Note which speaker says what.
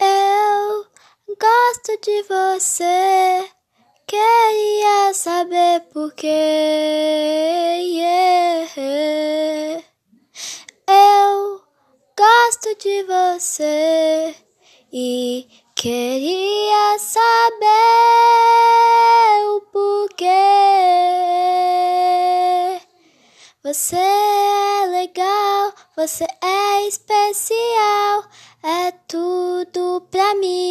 Speaker 1: Eu gosto de você. Queria saber por quê. Eu gosto de você e queria saber Você é legal, você é especial, é tudo pra mim.